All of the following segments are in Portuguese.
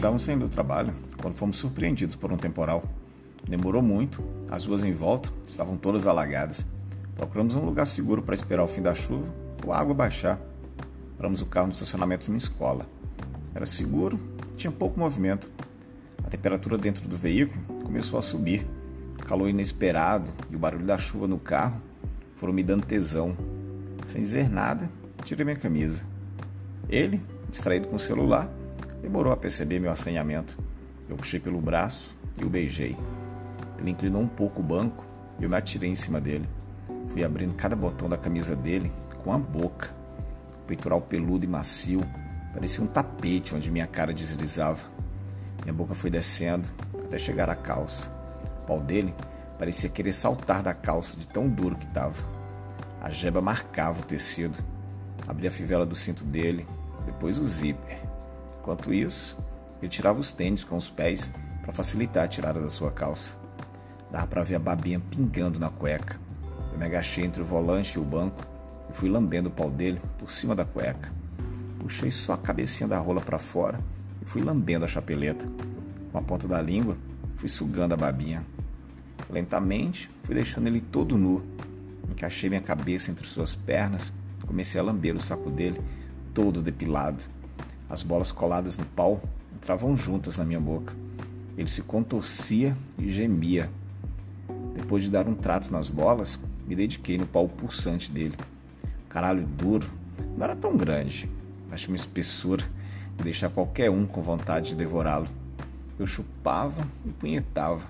Estávamos saindo do trabalho quando fomos surpreendidos por um temporal. Demorou muito, as ruas em volta estavam todas alagadas. Procuramos um lugar seguro para esperar o fim da chuva ou a água baixar. Paramos o carro no estacionamento de uma escola. Era seguro, tinha pouco movimento. A temperatura dentro do veículo começou a subir. O calor inesperado e o barulho da chuva no carro foram me dando tesão. Sem dizer nada, tirei minha camisa. Ele, distraído com o celular, demorou a perceber meu assanhamento. Eu puxei pelo braço e o beijei. Ele inclinou um pouco o banco e eu me atirei em cima dele. Fui abrindo cada botão da camisa dele com a boca. O peitoral peludo e macio parecia um tapete onde minha cara deslizava. Minha boca foi descendo até chegar à calça. O pau dele parecia querer saltar da calça de tão duro que estava. A jeba marcava o tecido. Abri a fivela do cinto dele, depois o zíper. Enquanto isso, ele tirava os tênis com os pés para facilitar a tirada da sua calça. Dava para ver a babinha pingando na cueca. Eu me agachei entre o volante e o banco e fui lambendo o pau dele por cima da cueca. Puxei só a cabecinha da rola para fora e fui lambendo a chapeleta. Com a ponta da língua, fui sugando a babinha. Lentamente, fui deixando ele todo nu. Encaixei minha cabeça entre suas pernas e comecei a lamber o saco dele, todo depilado. As bolas coladas no pau entravam juntas na minha boca. Ele se contorcia e gemia. Depois de dar um trato nas bolas, me dediquei no pau pulsante dele. Caralho duro, não era tão grande, mas tinha uma espessura de deixar qualquer um com vontade de devorá-lo. Eu chupava e punhetava.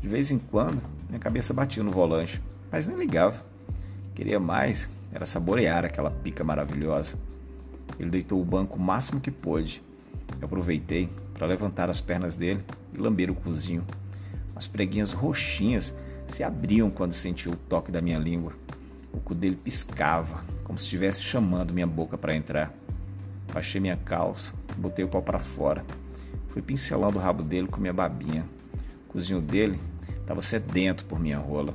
De vez em quando, minha cabeça batia no volante, mas nem ligava. Queria mais, era saborear aquela pica maravilhosa. Ele deitou o banco o máximo que pôde. Eu aproveitei para levantar as pernas dele e lamber o cozinho. As preguinhas roxinhas se abriam quando sentiu o toque da minha língua. O cu dele piscava, como se estivesse chamando minha boca para entrar. Baixei minha calça, botei o pau para fora. Fui pincelando o rabo dele com minha babinha. O cozinho dele estava sedento por minha rola.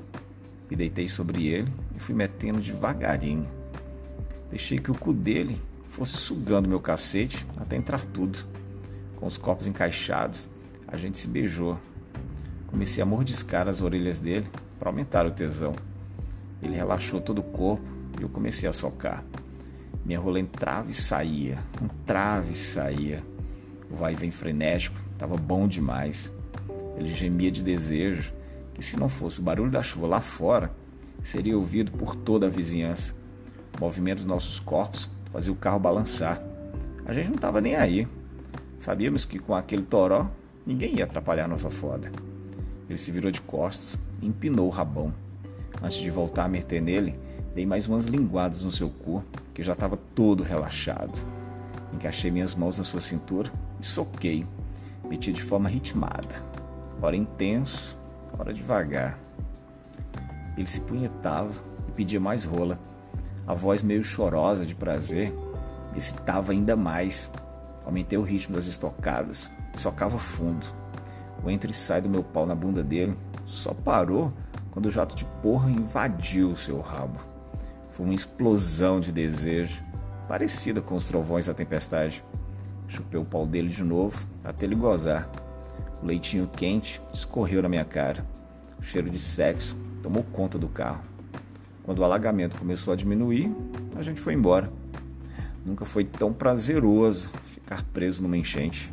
Me deitei sobre ele e fui metendo devagarinho. Deixei que o cu dele fosse sugando meu cacete até entrar tudo. Com os copos encaixados, a gente se beijou. Comecei a mordiscar as orelhas dele para aumentar o tesão. Ele relaxou todo o corpo e eu comecei a socar. Minha rola entrava e saía, entrava e saía. O vai e vem frenético estava bom demais. Ele gemia de desejo que, se não fosse o barulho da chuva lá fora, seria ouvido por toda a vizinhança. O movimento dos nossos corpos fazia o carro balançar. A gente não estava nem aí. Sabíamos que com aquele toró ninguém ia atrapalhar nossa foda. Ele se virou de costas e empinou o rabão. Antes de voltar a meter nele, dei mais umas linguadas no seu cu, que já estava todo relaxado. Encaixei minhas mãos na sua cintura e soquei. Meti de forma ritmada. Hora intenso, hora devagar. Ele se punhetava e pedia mais rola a voz meio chorosa de prazer me excitava ainda mais. Aumentei o ritmo das estocadas socava fundo. O entra e sai do meu pau na bunda dele só parou quando o jato de porra invadiu o seu rabo. Foi uma explosão de desejo, parecida com os trovões da tempestade. Chupei o pau dele de novo até ele gozar. O leitinho quente escorreu na minha cara. O cheiro de sexo tomou conta do carro. Quando o alagamento começou a diminuir, a gente foi embora. Nunca foi tão prazeroso ficar preso numa enchente.